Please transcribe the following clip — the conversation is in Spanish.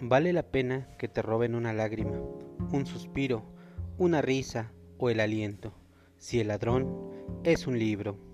Vale la pena que te roben una lágrima, un suspiro, una risa o el aliento, si el ladrón es un libro.